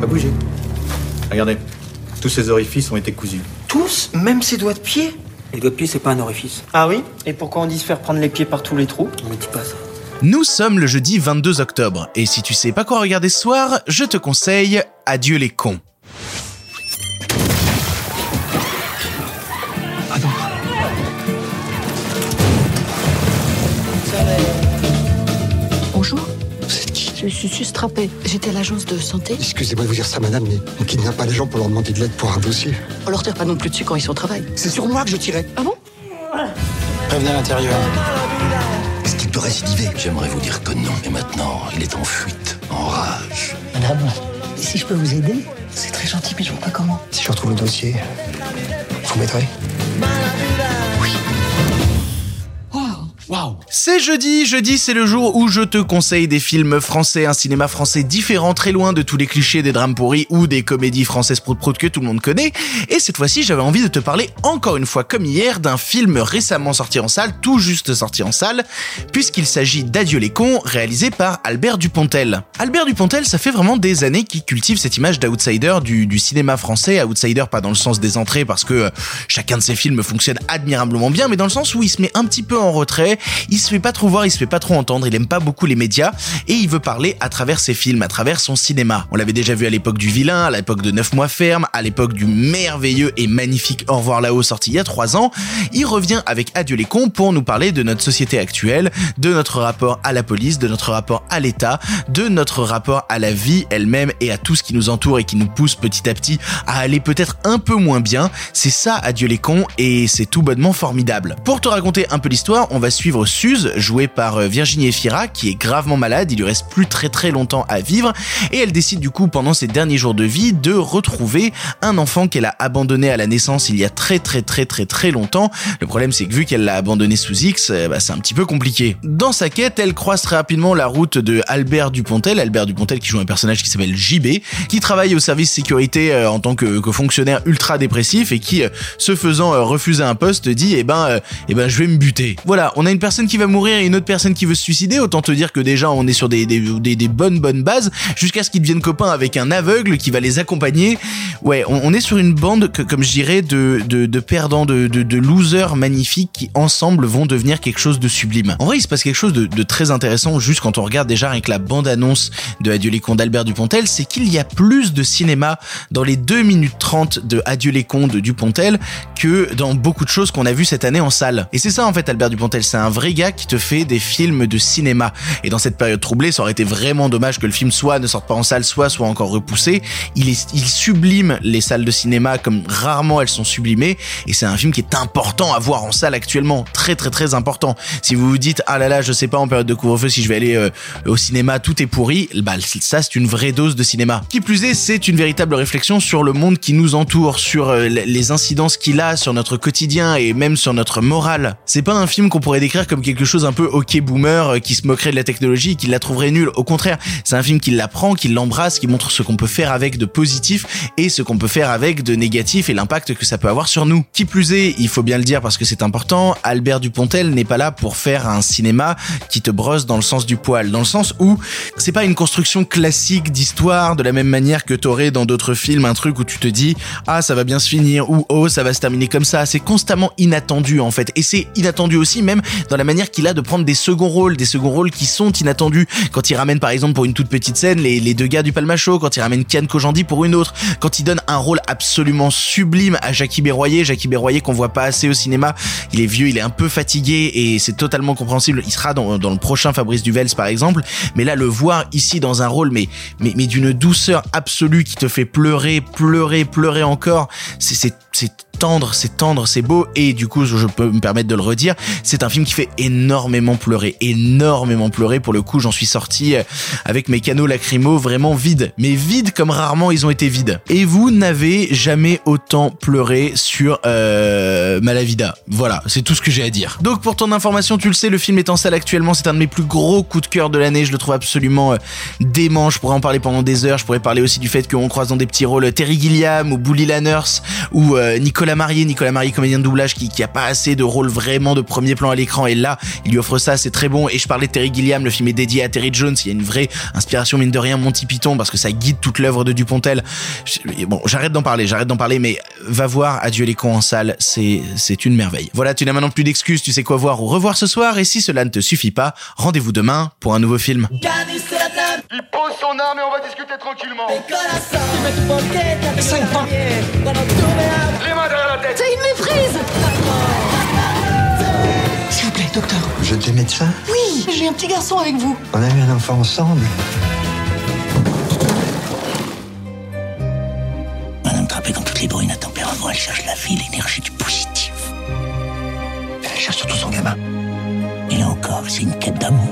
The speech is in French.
Pas bouger. Regardez, tous ces orifices ont été cousus. Tous Même ses doigts de pied Les doigts de pied, c'est pas un orifice. Ah oui Et pourquoi on dit se faire prendre les pieds par tous les trous On me dit pas ça. Nous sommes le jeudi 22 octobre, et si tu sais pas quoi regarder ce soir, je te conseille Adieu les cons. Je suis sustrapée. J'étais à l'agence de santé. Excusez-moi de vous dire ça, madame, mais on kidnappe pas les gens pour leur demander de l'aide pour un dossier. On leur tire pas non plus dessus quand ils sont au travail. C'est sur moi que je tirais. Ah bon? Prévenez à l'intérieur. Est-ce qu'il peut récidiver? J'aimerais vous dire que non, mais maintenant, il est en fuite, en rage. Madame, si je peux vous aider, c'est très gentil, mais je vois pas comment. Si je retrouve le dossier, vous m'aiderez? C'est jeudi, jeudi c'est le jour où je te conseille des films français, un cinéma français différent, très loin de tous les clichés des drames pourris ou des comédies françaises prout-prout que tout le monde connaît. Et cette fois-ci j'avais envie de te parler encore une fois comme hier d'un film récemment sorti en salle, tout juste sorti en salle, puisqu'il s'agit d'Adieu les cons, réalisé par Albert Dupontel. Albert Dupontel, ça fait vraiment des années qu'il cultive cette image d'outsider du, cinéma français, outsider pas dans le sens des entrées parce que euh, chacun de ses films fonctionne admirablement bien, mais dans le sens où il se met un petit peu en retrait, il se fait pas trop voir, il se fait pas trop entendre, il aime pas beaucoup les médias et il veut parler à travers ses films, à travers son cinéma. On l'avait déjà vu à l'époque du vilain, à l'époque de 9 mois ferme, à l'époque du merveilleux et magnifique Au revoir là-haut sorti il y a 3 ans. Il revient avec Adieu les cons pour nous parler de notre société actuelle, de notre rapport à la police, de notre rapport à l'État, de notre rapport à la vie elle-même et à tout ce qui nous entoure et qui nous pousse petit à petit à aller peut-être un peu moins bien. C'est ça Adieu les cons et c'est tout bonnement formidable. Pour te raconter un peu l'histoire, on va suivre Suze, jouée par euh, Virginie Efira, qui est gravement malade, il lui reste plus très très longtemps à vivre, et elle décide du coup pendant ses derniers jours de vie de retrouver un enfant qu'elle a abandonné à la naissance il y a très très très très très longtemps. Le problème c'est que vu qu'elle l'a abandonné sous X, euh, bah, c'est un petit peu compliqué. Dans sa quête, elle croise très rapidement la route de Albert Dupontel, Albert Dupontel qui joue un personnage qui s'appelle JB, qui travaille au service sécurité euh, en tant que, fonctionnaire ultra dépressif et qui, se faisant refuser un poste, dit eh ben, eh ben je vais me buter. Voilà, on a une personne qui va mourir et une autre personne qui veut se suicider. Autant te dire que déjà on est sur des, bonnes bases jusqu'à ce qu'ils deviennent copains avec un aveugle qui va les accompagner. Ouais, on, est sur une bande comme je dirais, de, perdants, de, losers magnifiques qui ensemble vont devenir quelque chose de sublime. En vrai, il se passe quelque chose de, très intéressant juste quand on regarde déjà avec la bande annonce de Adieu les cons d'Albert Dupontel, c'est qu'il y a plus de cinéma dans les 2 minutes 30 de Adieu les cons de Dupontel que dans beaucoup de choses qu'on a vues cette année en salle. Et c'est ça en fait Albert Dupontel, c'est un vrai gars qui te fait des films de cinéma. Et dans cette période troublée, ça aurait été vraiment dommage que le film soit ne sorte pas en salle, soit soit encore repoussé. Il sublime les salles de cinéma comme rarement elles sont sublimées. Et c'est un film qui est important à voir en salle actuellement, très très très important. Si vous vous dites ah là là, je sais pas en période de couvre-feu si je vais aller euh, au cinéma, tout est pourri, bah ça c'est une vraie dose de cinéma. Qui plus est, c'est une véritable réflexion sur le monde qui nous entoure, sur euh, les incidences qu'il a sur notre quotidien et même sur notre morale. C'est pas un film qu'on pourrait décrire comme quelque chose un peu ok boomer euh, qui se moquerait de la technologie et qui la trouverait nulle. Au contraire, c'est un film qui l'apprend, qui l'embrasse, qui montre ce qu'on peut faire avec de positif et ce qu'on peut faire avec de négatif et l'impact que ça peut avoir sur nous. Qui plus est, il faut bien le dire parce que c'est important, Albert Dupontel n'est pas là pour faire un cinéma qui te brosse dans le sens du poil, dans le sens où c'est pas une construction classique d'histoire de la même manière que t'aurais dans d'autres films un truc où tu te dis ah ça va bien se finir ou oh ça va se terminer comme ça. C'est constamment inattendu en fait et c'est inattendu aussi même dans la manière qu'il a de prendre des seconds rôles, des seconds rôles qui sont inattendus. Quand il ramène par exemple pour une toute petite scène les, deux gars du Palmacho, quand il ramène Kian Kojandi pour une autre, quand il donne un rôle absolument sublime à Jackie Berroyer, Jackie Berroyer qu'on voit pas assez au cinéma, il est vieux, il est un peu fatigué et c'est totalement compréhensible. Il sera dans, dans le prochain Fabrice Duvels par exemple, mais là le voir ici dans un rôle mais mais, mais d'une douceur absolue qui te fait pleurer, pleurer, pleurer encore, c'est c'est tendre, c'est tendre, c'est beau et du coup je peux me permettre de le redire, c'est un film qui fait énormément pleurer, énormément pleurer. Pour le coup j'en suis sorti euh, avec mes canaux lacrymaux vraiment vides, mais vides comme rarement ils ont été vides. Et vous n'avez jamais autant pleuré sur euh, Malavida. Voilà, c'est tout ce que j'ai à dire. Donc pour ton information, tu le sais, le film est en salle actuellement, c'est un de mes plus gros coups de cœur de l'année, je le trouve absolument euh, dément, je pourrais en parler pendant des heures, je pourrais parler aussi du fait qu'on croise dans des petits rôles Terry Gilliam ou Bully Lanners ou Nicolas Marié, Nicolas Marié comédien de doublage qui, qui a pas assez de rôle vraiment de premier plan à l'écran et là il lui offre ça, c'est très bon. Et je parlais de Terry Gilliam, le film est dédié à Terry Jones, il y a une vraie inspiration mine de rien Monty Python parce que ça guide toute l'œuvre de Dupontel. Je- Bon, j'arrête d'en parler, j'arrête d'en parler, mais va voir Adieu les cons en salle, c'est c'est une merveille. Voilà, tu n'as maintenant plus d'excuses, tu sais quoi voir ou revoir ce soir et si cela ne te suffit pas, rendez-vous demain pour un nouveau film. Il pose son arme et on va discuter tranquillement. Les mains docteur. Vous êtes médecin Oui, j'ai un petit garçon avec vous. On a eu un enfant ensemble. Madame Trappé, comme toutes les bourrines à tempérament, elle cherche la vie, l'énergie du positif. Elle cherche surtout son gamin. Et là encore, c'est une quête d'amour.